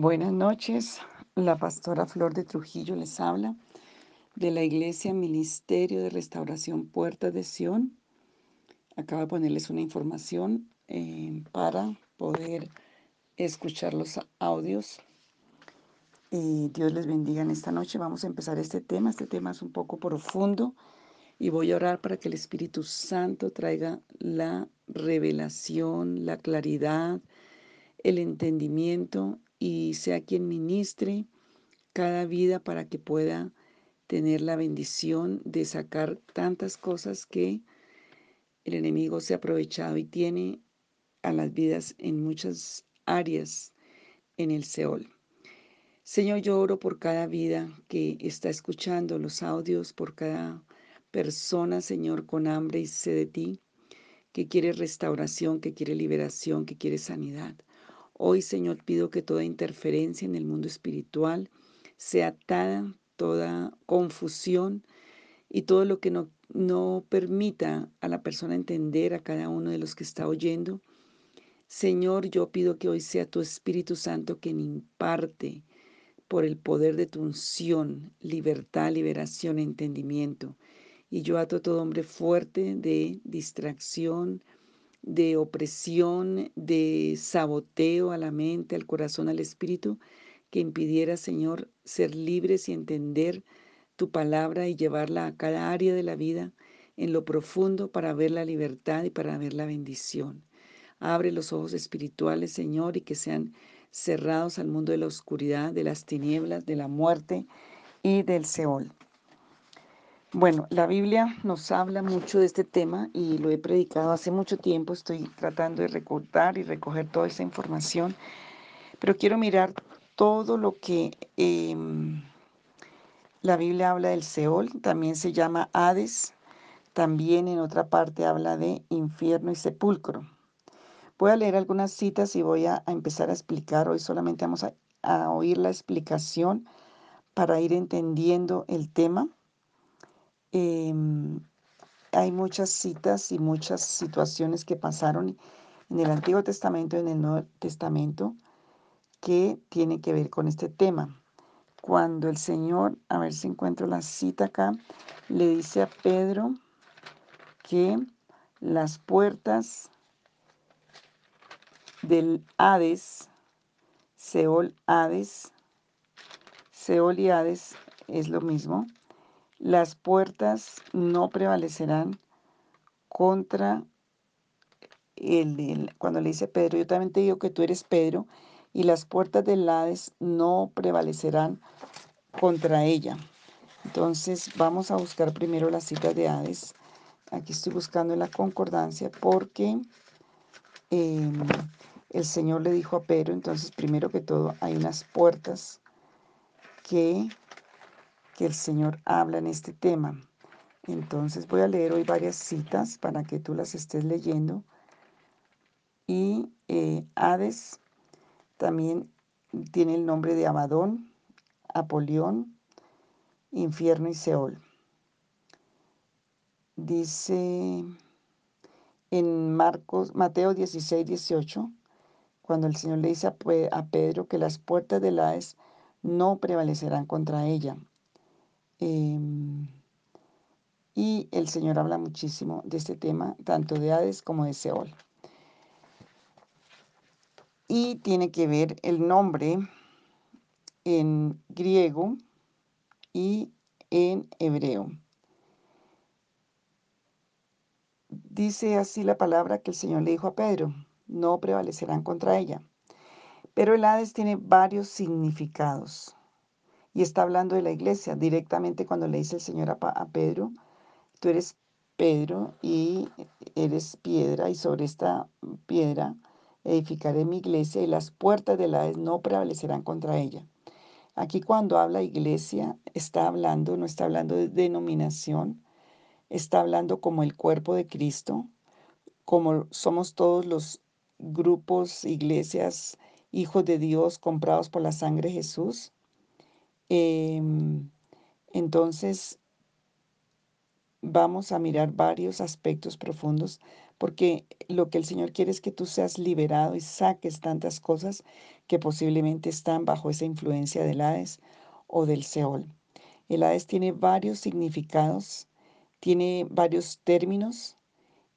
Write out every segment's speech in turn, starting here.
Buenas noches, la pastora Flor de Trujillo les habla de la Iglesia Ministerio de Restauración Puertas de Sion. Acabo de ponerles una información eh, para poder escuchar los audios. Eh, Dios les bendiga en esta noche. Vamos a empezar este tema. Este tema es un poco profundo y voy a orar para que el Espíritu Santo traiga la revelación, la claridad, el entendimiento y sea quien ministre cada vida para que pueda tener la bendición de sacar tantas cosas que el enemigo se ha aprovechado y tiene a las vidas en muchas áreas en el Seol. Señor, yo oro por cada vida que está escuchando los audios, por cada persona, Señor, con hambre y sed de ti, que quiere restauración, que quiere liberación, que quiere sanidad. Hoy, Señor, pido que toda interferencia en el mundo espiritual sea atada, toda confusión y todo lo que no, no permita a la persona entender, a cada uno de los que está oyendo. Señor, yo pido que hoy sea tu Espíritu Santo quien imparte por el poder de tu unción, libertad, liberación, entendimiento. Y yo ato a todo hombre fuerte de distracción, de opresión, de saboteo a la mente, al corazón, al espíritu, que impidiera, Señor, ser libres y entender tu palabra y llevarla a cada área de la vida en lo profundo para ver la libertad y para ver la bendición. Abre los ojos espirituales, Señor, y que sean cerrados al mundo de la oscuridad, de las tinieblas, de la muerte y del Seol. Bueno, la Biblia nos habla mucho de este tema y lo he predicado hace mucho tiempo. Estoy tratando de recordar y recoger toda esa información, pero quiero mirar todo lo que eh, la Biblia habla del Seol, también se llama Hades, también en otra parte habla de infierno y sepulcro. Voy a leer algunas citas y voy a, empezar a explicar. Hoy solamente vamos a oír la explicación para ir entendiendo el tema. Eh, hay muchas citas y muchas situaciones que pasaron en el Antiguo Testamento y en el Nuevo Testamento que tienen que ver con este tema. Cuando el Señor, a ver si encuentro la cita acá, le dice a Pedro que las puertas del Hades, Seol Hades, Seol y Hades es lo mismo, las puertas no prevalecerán contra el, cuando le dice Pedro, yo también te digo que tú eres Pedro, y las puertas del Hades no prevalecerán contra ella. Entonces vamos a buscar primero las citas de Hades. Aquí estoy buscando la concordancia porque eh, el Señor le dijo a Pedro, entonces primero que todo hay unas puertas que que el Señor habla en este tema. Entonces voy a leer hoy varias citas para que tú las estés leyendo. Y eh, Hades también tiene el nombre de Abadón, Apolión, Infierno y Seol. Dice en Marcos, Mateo 16, 18, cuando el Señor le dice a, a Pedro que las puertas del Hades no prevalecerán contra ella. Em, y el Señor habla muchísimo de este tema, tanto de Hades como de Seol. Y tiene que ver el nombre en griego y en hebreo. Dice así la palabra que el Señor le dijo a Pedro, no prevalecerán contra ella. Pero el Hades tiene varios significados. Y está hablando de la iglesia directamente cuando le dice el Señor a, Pedro, tú eres Pedro y eres piedra y sobre esta piedra edificaré mi iglesia y las puertas de la no prevalecerán contra ella. Aquí cuando habla iglesia está hablando, no está hablando de denominación, está hablando como el cuerpo de Cristo, como somos todos los grupos, iglesias, hijos de Dios comprados por la sangre de Jesús. Em, entonces, vamos a mirar varios aspectos profundos porque lo que el Señor quiere es que tú seas liberado y saques tantas cosas que posiblemente están bajo esa influencia del Hades o del Seol. El Hades tiene varios significados, tiene varios términos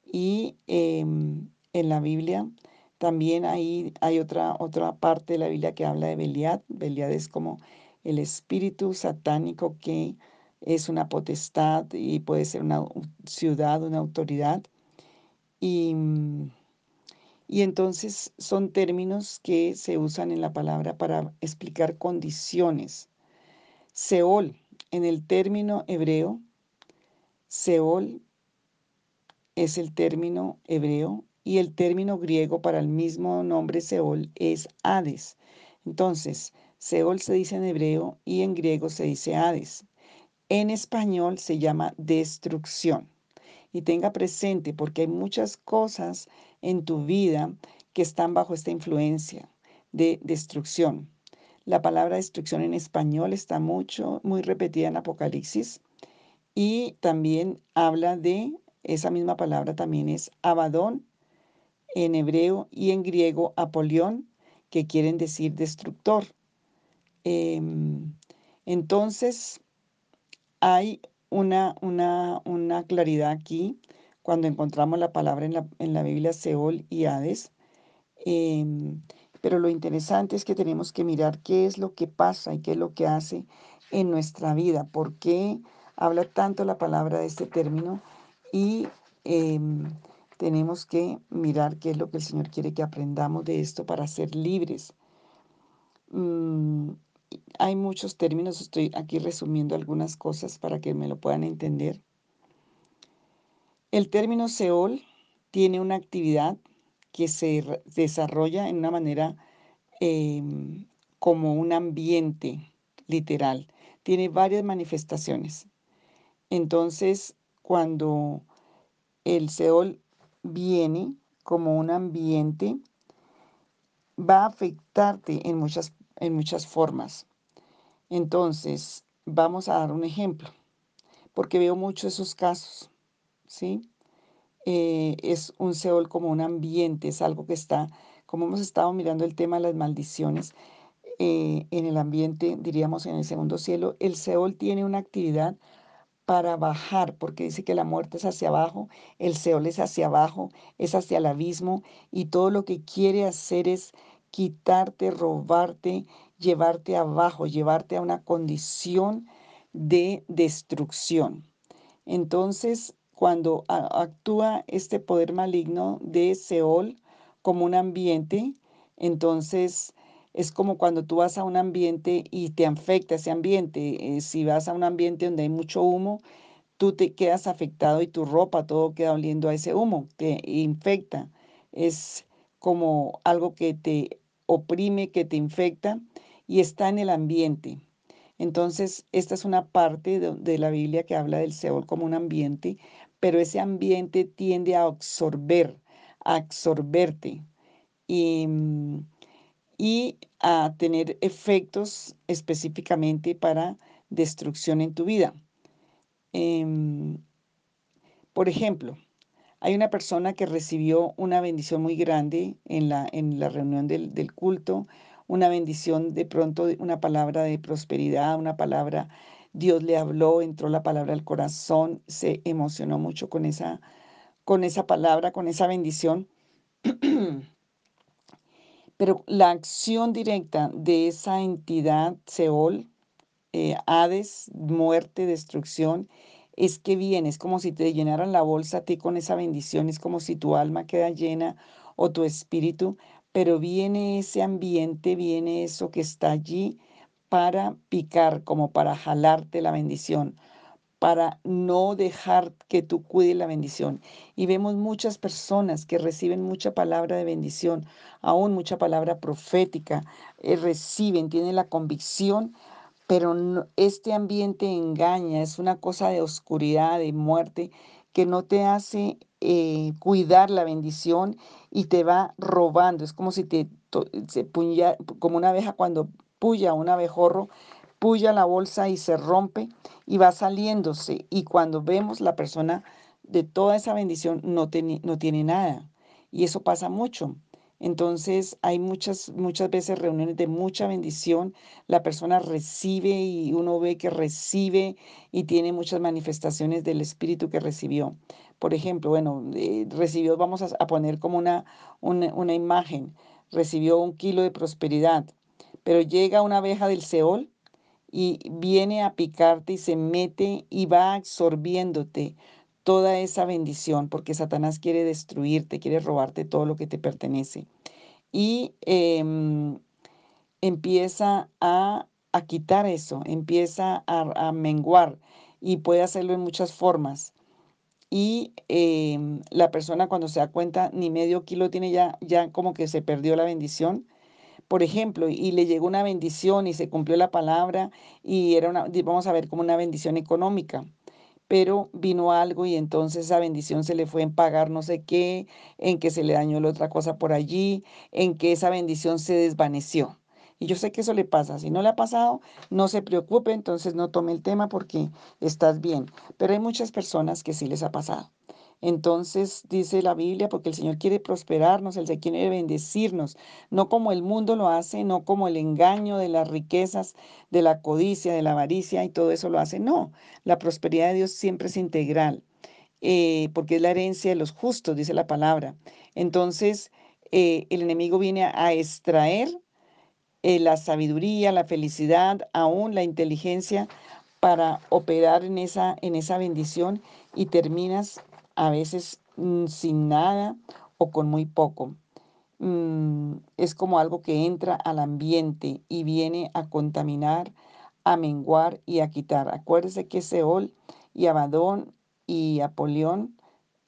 y em, en la Biblia también hay, hay otra, otra parte de la Biblia que habla de Beliad. Beliad es como el espíritu satánico que es una potestad y puede ser una ciudad, una autoridad. Y, y entonces son términos que se usan en la palabra para explicar condiciones. Seol, en el término hebreo, Seol es el término hebreo y el término griego para el mismo nombre Seol es Hades. Entonces, Seol se dice en hebreo y en griego se dice Hades. En español se llama destrucción. Y tenga presente, porque hay muchas cosas en tu vida que están bajo esta influencia de destrucción. La palabra destrucción en español está mucho, muy repetida en Apocalipsis y también habla de, esa misma palabra también es Abadón en hebreo y en griego Apolión, que quieren decir destructor. Em, entonces, hay una, una, una, claridad aquí cuando encontramos la palabra en la, en la Biblia Seol y Hades. Em, pero lo interesante es que tenemos que mirar qué es lo que pasa y qué es lo que hace en nuestra vida, por qué habla tanto la palabra de este término y em, tenemos que mirar qué es lo que el Señor quiere que aprendamos de esto para ser libres. Mm, hay muchos términos, estoy aquí resumiendo algunas cosas para que me lo puedan entender. El término Seol tiene una actividad que se desarrolla en una manera em, como un ambiente literal. Tiene varias manifestaciones. Entonces, cuando el Seol viene como un ambiente, va a afectarte en muchas, en muchas formas. Entonces, vamos a dar un ejemplo, porque veo muchos esos casos, ¿sí? Eh, es un Seol como un ambiente, es algo que está, como hemos estado mirando el tema de las maldiciones, eh, en el ambiente, diríamos en el segundo cielo, el Seol tiene una actividad para bajar, porque dice que la muerte es hacia abajo, el Seol es hacia abajo, es hacia el abismo, y todo lo que quiere hacer es quitarte, robarte, llevarte abajo, llevarte a una condición de destrucción. Entonces, cuando actúa este poder maligno de Seol como un ambiente, entonces es como cuando tú vas a un ambiente y te afecta ese ambiente. Eh, si vas a un ambiente donde hay mucho humo, tú te quedas afectado y tu ropa, todo queda oliendo a ese humo, te infecta. Es como algo que te oprime, que te infecta y está en el ambiente. Entonces, esta es una parte de, la Biblia que habla del Seol como un ambiente pero ese ambiente tiende a absorber, a absorberte y, mm, a tener efectos específicamente para destrucción en tu vida. Em, por ejemplo, hay una persona que recibió una bendición muy grande en la, en la reunión del, del culto, una bendición de pronto, una palabra de prosperidad, una palabra Dios le habló, entró la palabra al corazón, se emocionó mucho con esa, con esa palabra, con esa bendición. Pero la acción directa de esa entidad, Seol, eh, Hades, muerte, destrucción, es que viene, es como si te llenaran la bolsa a ti con esa bendición, es como si tu alma queda llena o tu espíritu, pero viene ese ambiente, viene eso que está allí para picar, como para jalarte la bendición, para no dejar que tú cuides la bendición. Y vemos muchas personas que reciben mucha palabra de bendición, aún mucha palabra profética, eh, reciben, tienen la convicción, pero este ambiente engaña, es una cosa de oscuridad, de muerte, que no te hace eh, cuidar la bendición y te va robando. Es como si te, se como una abeja cuando puya un abejorro, puya la bolsa y se rompe y va saliéndose. Y cuando vemos la persona de toda esa bendición no, no tiene nada. Y eso pasa mucho. Entonces hay muchas, muchas veces reuniones de mucha bendición. La persona recibe y uno ve que recibe y tiene muchas manifestaciones del Espíritu que recibió. Por ejemplo, bueno, eh, recibió, vamos a, poner como una, una, una imagen, recibió un kilo de prosperidad, pero llega una abeja del Seol y viene a picarte y se mete y va absorbiéndote toda esa bendición, porque Satanás quiere destruirte, quiere robarte todo lo que te pertenece. Y em, empieza a, quitar eso, empieza a, menguar y puede hacerlo en muchas formas. Y em, la persona cuando se da cuenta, ni medio kilo tiene ya, ya como que se perdió la bendición. Por ejemplo, y le llegó una bendición y se cumplió la palabra y era una, vamos a ver, como una bendición económica pero vino algo y entonces esa bendición se le fue en pagar no sé qué, en que se le dañó la otra cosa por allí, en que esa bendición se desvaneció. Y yo sé que eso le pasa. Si no le ha pasado, no se preocupe, entonces no tome el tema porque estás bien. Pero hay muchas personas que sí les ha pasado. Entonces dice la Biblia, porque el Señor quiere prosperarnos, el Señor quiere bendecirnos, no como el mundo lo hace, no como el engaño de las riquezas, de la codicia, de la avaricia y todo eso lo hace. No, la prosperidad de Dios siempre es integral, eh, porque es la herencia de los justos, dice la palabra. Entonces, eh, el enemigo viene a extraer eh, la sabiduría, la felicidad, aún la inteligencia para operar en esa, en esa bendición y terminas a veces mm, sin nada o con muy poco. Mm, es como algo que entra al ambiente y viene a contaminar, a menguar y a quitar. Acuérdese que Seol y Abadón y Apolión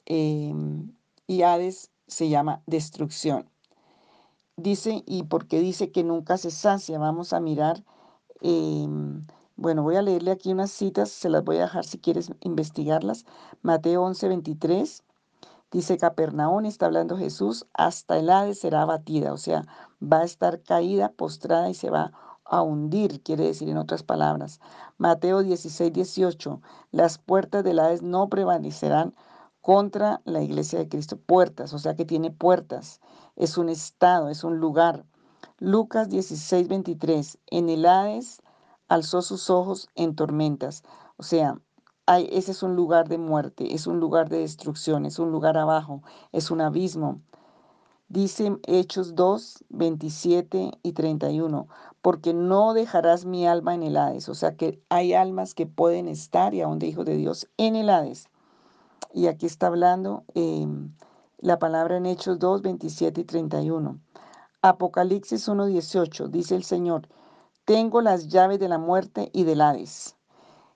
em, y Hades se llama destrucción. Dice, y porque dice que nunca se sacia, vamos a mirar em, bueno, voy a leerle aquí unas citas, se las voy a dejar si quieres investigarlas. Mateo 11, 23. Dice Capernaún, está hablando Jesús, hasta el Hades será abatida, o sea, va a estar caída, postrada y se va a hundir, quiere decir en otras palabras. Mateo 16, 18, las puertas del Hades no prevalecerán contra la iglesia de Cristo. Puertas, o sea que tiene puertas, es un estado, es un lugar. Lucas 16, 23, en el Hades alzó sus ojos en tormentas. O sea, hay, ese es un lugar de muerte, es un lugar de destrucción, es un lugar abajo, es un abismo. Dice Hechos 2, 27 y 31, porque no dejarás mi alma en el Hades. O sea que hay almas que pueden estar, y aún de Hijo de Dios, en el Hades. Y aquí está hablando em, la palabra en Hechos 2, 27 y 31. Apocalipsis 1, 18, dice el Señor, tengo las llaves de la muerte y del Hades.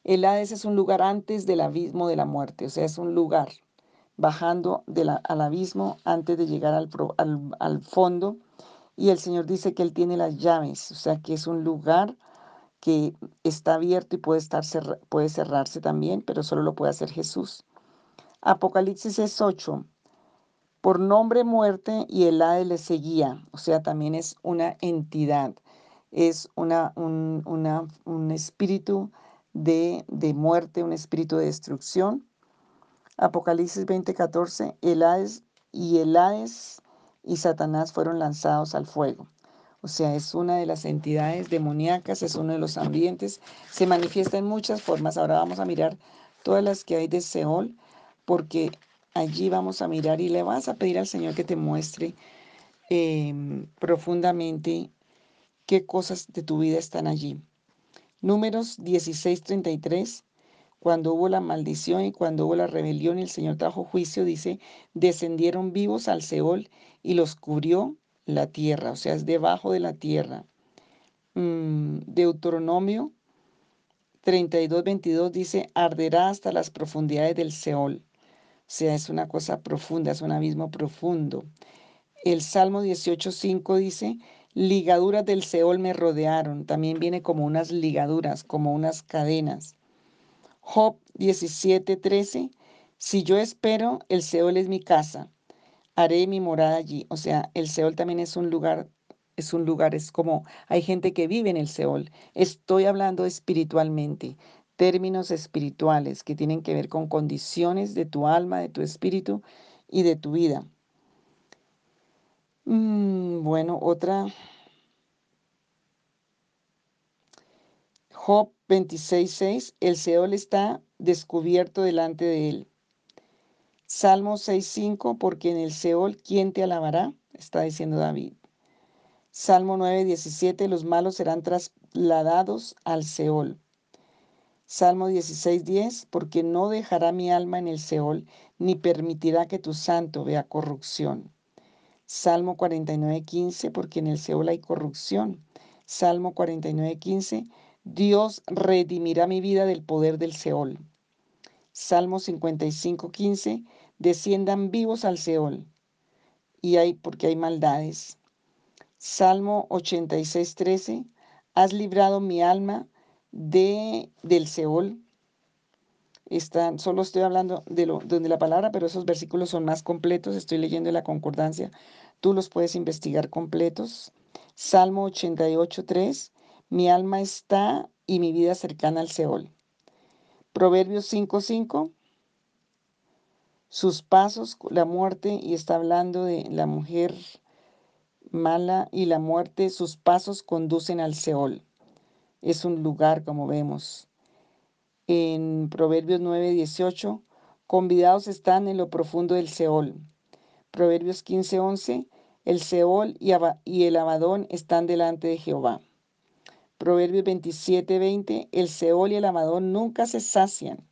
El Hades es un lugar antes del abismo de la muerte, o sea, es un lugar bajando al abismo antes de llegar al, fondo. Y el Señor dice que Él tiene las llaves, o sea, que es un lugar que está abierto y puede, estar puede cerrarse también, pero solo lo puede hacer Jesús. Apocalipsis es 8. Por nombre muerte y el Hades le seguía, o sea, también es una entidad es una, un, espíritu de, muerte, un espíritu de destrucción. Apocalipsis 20:14, el Hades y el y Satanás fueron lanzados al fuego. O sea, es una de las entidades demoníacas, es uno de los ambientes, se manifiesta en muchas formas. Ahora vamos a mirar todas las que hay de Seol, porque allí vamos a mirar y le vas a pedir al Señor que te muestre em, profundamente qué cosas de tu vida están allí. Números 16:33, cuando hubo la maldición y cuando hubo la rebelión y el Señor trajo juicio, dice, descendieron vivos al Seol y los cubrió la tierra, o sea, es debajo de la tierra. Mm, Deuteronomio 32:22 dice, arderá hasta las profundidades del Seol. O sea, es una cosa profunda, es un abismo profundo. El Salmo 18:5 dice, Ligaduras del Seol me rodearon. También viene como unas ligaduras, como unas cadenas. Job 17:13. Si yo espero, el Seol es mi casa. Haré mi morada allí. O sea, el Seol también es un lugar, es un lugar, es como hay gente que vive en el Seol. Estoy hablando espiritualmente. términos espirituales que tienen que ver con condiciones de tu alma, de tu espíritu y de tu vida. Mm, bueno, otra. Job 26.6, el Seol está descubierto delante de él. Salmo 6.5, porque en el Seol, ¿quién te alabará? Está diciendo David. Salmo 9.17, los malos serán trasladados al Seol. Salmo 16.10, porque no dejará mi alma en el Seol, ni permitirá que tu santo vea corrupción. Salmo 49.15, porque en el Seol hay corrupción. Salmo 49.15, Dios redimirá mi vida del poder del Seol. Salmo 55.15, desciendan vivos al Seol. Y hay, porque hay maldades. Salmo 86.13, has librado mi alma de, del Seol. Están, solo estoy hablando de, lo, de la palabra, pero esos versículos son más completos. Estoy leyendo en la concordancia. Tú los puedes investigar completos. Salmo 88.3, mi alma está y mi vida cercana al Seol. Proverbios 5.5, sus pasos, la muerte, y está hablando de la mujer mala y la muerte, sus pasos conducen al Seol. Es un lugar, como vemos. En Proverbios 9.18, convidados están en lo profundo del Seol. Proverbios 15.11, el Seol y el Abadón están delante de Jehová. Proverbios 27.20, el Seol y el Abadón nunca se sacian.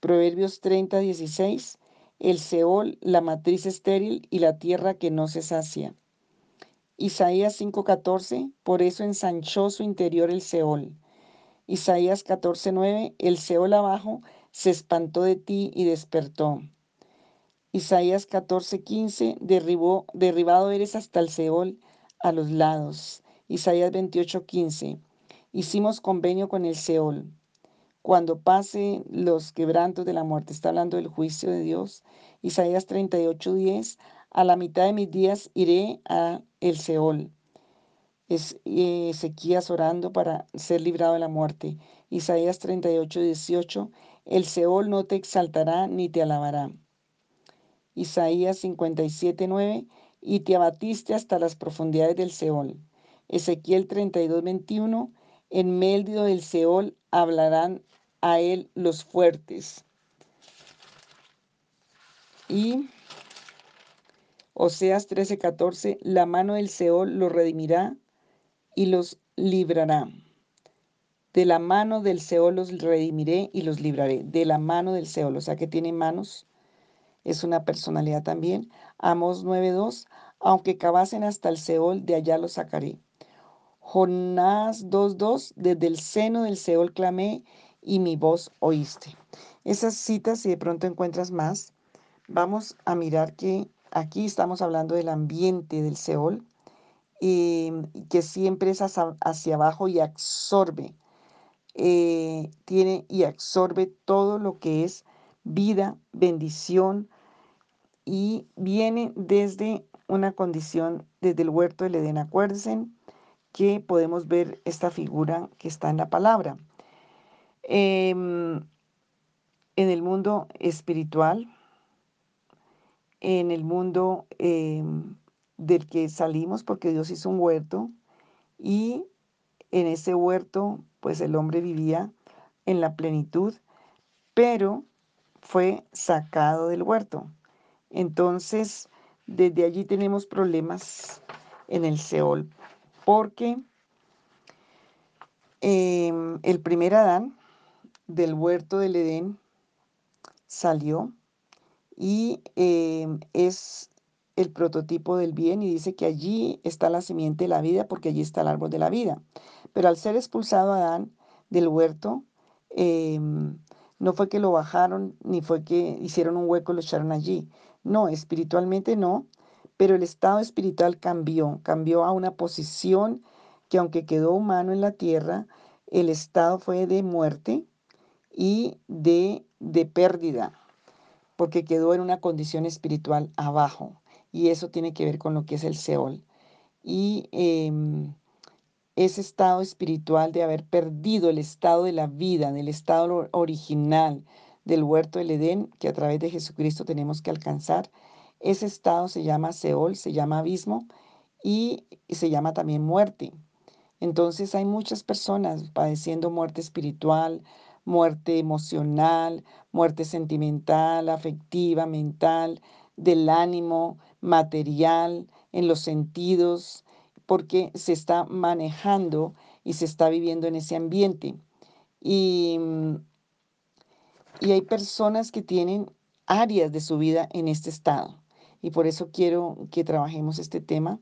Proverbios 30.16, el Seol, la matriz estéril y la tierra que no se sacia. Isaías 5:14, por eso ensanchó su interior el Seol. Isaías 14:9, el Seol abajo se espantó de ti y despertó. Isaías 14:15, derribó, derribado eres hasta el Seol a los lados. Isaías 28:15, hicimos convenio con el Seol. Cuando pase los quebrantos de la muerte, está hablando del juicio de Dios. Isaías 38:10, a la mitad de mis días iré a el Seol. Es Ezequías orando para ser librado de la muerte. Isaías 38, 18. El Seol no te exaltará ni te alabará. Isaías 57, 9. Y te abatiste hasta las profundidades del Seol. Ezequiel 32, 21. En medio del Seol hablarán a él los fuertes. Y Oseas 13:14, la mano del Seol los redimirá y los librará. De la mano del Seol los redimiré y los libraré. De la mano del Seol, o sea que tiene manos, es una personalidad también. Amos 9:2, aunque cavasen hasta el Seol, de allá los sacaré. Jonás 2:2, desde el seno del Seol clamé y mi voz oíste. Esas citas, si de pronto encuentras más, vamos a mirar que Aquí estamos hablando del ambiente del Seol, em, que siempre es hacia, abajo y absorbe, eh, tiene y absorbe todo lo que es vida, bendición, y viene desde una condición, desde el huerto del Edén. Acuérdense que podemos ver esta figura que está en la palabra. Em, en el mundo espiritual, en el mundo em, del que salimos porque Dios hizo un huerto y en ese huerto pues el hombre vivía en la plenitud, pero fue sacado del huerto. Entonces, desde allí tenemos problemas en el Seol, porque em, el primer Adán del huerto del Edén salió y em, es el prototipo del bien y dice que allí está la simiente de la vida porque allí está el árbol de la vida. Pero al ser expulsado Adán del huerto, em, no fue que lo bajaron ni fue que hicieron un hueco y lo echaron allí. No, espiritualmente no, pero el estado espiritual cambió, cambió a una posición que aunque quedó humano en la tierra, el estado fue de muerte y de, de pérdida porque quedó en una condición espiritual abajo. Y eso tiene que ver con lo que es el Seol. Y em, ese estado espiritual de haber perdido el estado de la vida, del estado original del huerto del Edén, que a través de Jesucristo tenemos que alcanzar. Ese estado se llama Seol, se llama abismo y se llama también muerte. Entonces hay muchas personas padeciendo muerte espiritual, muerte emocional, muerte sentimental, afectiva, mental, del ánimo, material, en los sentidos, porque se está manejando y se está viviendo en ese ambiente. Y, y hay personas que tienen áreas de su vida en este estado. Y por eso quiero que trabajemos este tema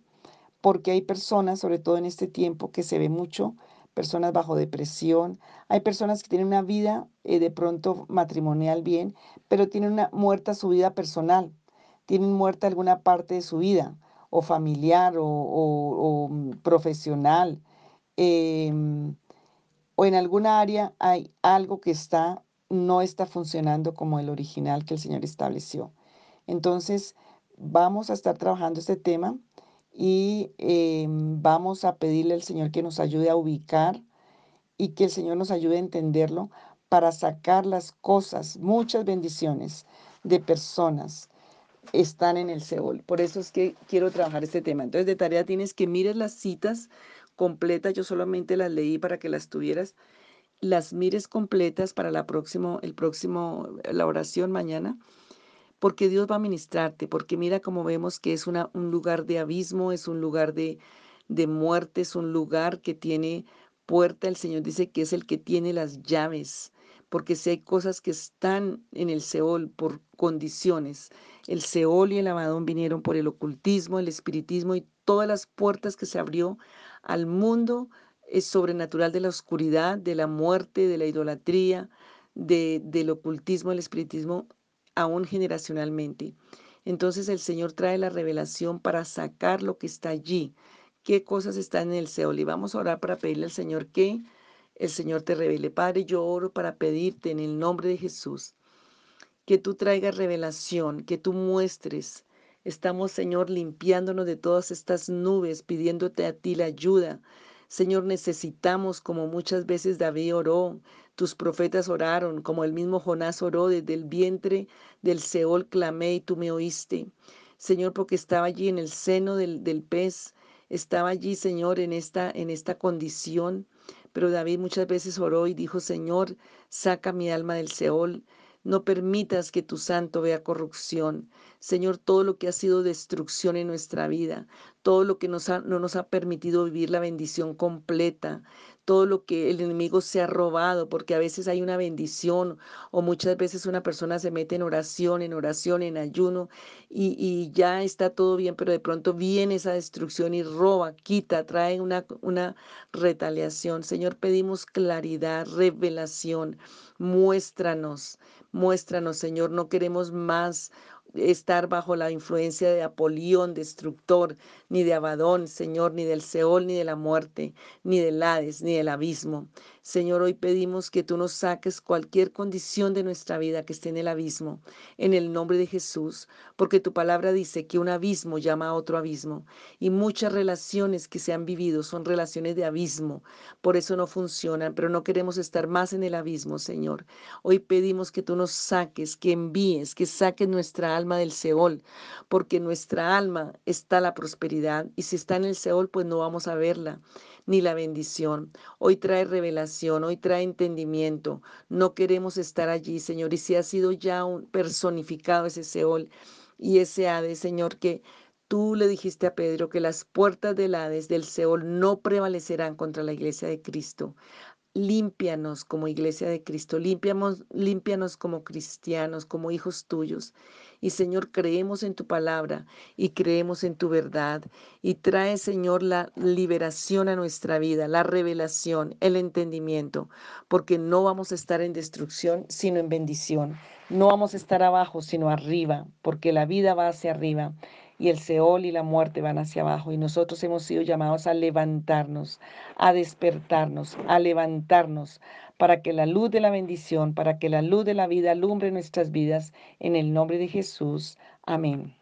porque hay personas, sobre todo en este tiempo, que se ve mucho, personas bajo depresión, hay personas que tienen una vida eh, de pronto matrimonial bien, pero tienen una muerta su vida personal, tienen muerta alguna parte de su vida, o familiar, o, mm, profesional, em, o en alguna área hay algo que está, no está funcionando como el original que el Señor estableció. Entonces, vamos a estar trabajando este tema y em, vamos a pedirle al Señor que nos ayude a ubicar y que el Señor nos ayude a entenderlo para sacar las cosas, muchas bendiciones de personas están en el Seol. Por eso es que quiero trabajar este tema. Entonces, de tarea tienes que mires las citas completas. Yo solamente las leí para que las tuvieras. Las mires completas para la próximo, el próximo, la oración mañana porque Dios va a ministrarte, porque mira como vemos que es una, un lugar de abismo, es un lugar de, de muerte, es un lugar que tiene puerta. El Señor dice que es el que tiene las llaves, porque si hay cosas que están en el Seol por condiciones, el Seol y el Abadón vinieron por el ocultismo, el espiritismo y todas las puertas que se abrió al mundo es sobrenatural de la oscuridad, de la muerte, de la idolatría, de, del ocultismo, el espiritismo, aún generacionalmente. Entonces el Señor trae la revelación para sacar lo que está allí, qué cosas están en el Seol. Y vamos a orar para pedirle al Señor que el Señor te revele. Padre, yo oro para pedirte en el nombre de Jesús que tú traigas revelación, que tú muestres. Estamos, Señor, limpiándonos de todas estas nubes, pidiéndote a ti la ayuda. Señor, necesitamos, como muchas veces David oró, tus profetas oraron, como el mismo Jonás oró desde el vientre del Seol clamé y tú me oíste. Señor, porque estaba allí en el seno del, del pez, estaba allí, Señor, en esta, en esta condición. Pero David muchas veces oró y dijo, Señor, saca mi alma del Seol. No permitas que tu santo vea corrupción. Señor, todo lo que ha sido destrucción en nuestra vida, todo lo que nos no nos ha permitido vivir la bendición completa, todo lo que el enemigo se ha robado, porque a veces hay una bendición o muchas veces una persona se mete en oración, en oración, en ayuno y, y ya está todo bien, pero de pronto viene esa destrucción y roba, quita, trae una, una retaliación. Señor, pedimos claridad, revelación, muéstranos, muéstranos, Señor, no queremos más estar bajo la influencia de Apolión, destructor, ni de Abadón, Señor, ni del Seol, ni de la muerte, ni del Hades, ni del abismo. Señor, hoy pedimos que tú nos saques cualquier condición de nuestra vida que esté en el abismo, en el nombre de Jesús, porque tu palabra dice que un abismo llama a otro abismo, y muchas relaciones que se han vivido son relaciones de abismo, por eso no funcionan, pero no queremos estar más en el abismo, Señor. Hoy pedimos que tú nos saques, que envíes, que saques nuestra alma del Seol, porque nuestra alma está la prosperidad, y si está en el Seol, pues no vamos a verla ni la bendición. Hoy trae revelación, hoy trae entendimiento. No queremos estar allí, Señor. Y si ha sido ya un personificado ese Seol y ese Hades, Señor, que tú le dijiste a Pedro que las puertas del Hades, del Seol, no prevalecerán contra la iglesia de Cristo límpianos como iglesia de Cristo, límpianos, límpianos como cristianos, como hijos tuyos. Y Señor, creemos en tu palabra y creemos en tu verdad. Y trae, Señor, la liberación a nuestra vida, la revelación, el entendimiento, porque no vamos a estar en destrucción, sino en bendición. No vamos a estar abajo, sino arriba, porque la vida va hacia arriba y el Seol y la muerte van hacia abajo. Y nosotros hemos sido llamados a levantarnos, a despertarnos, a levantarnos, para que la luz de la bendición, para que la luz de la vida alumbre nuestras vidas. En el nombre de Jesús. Amén.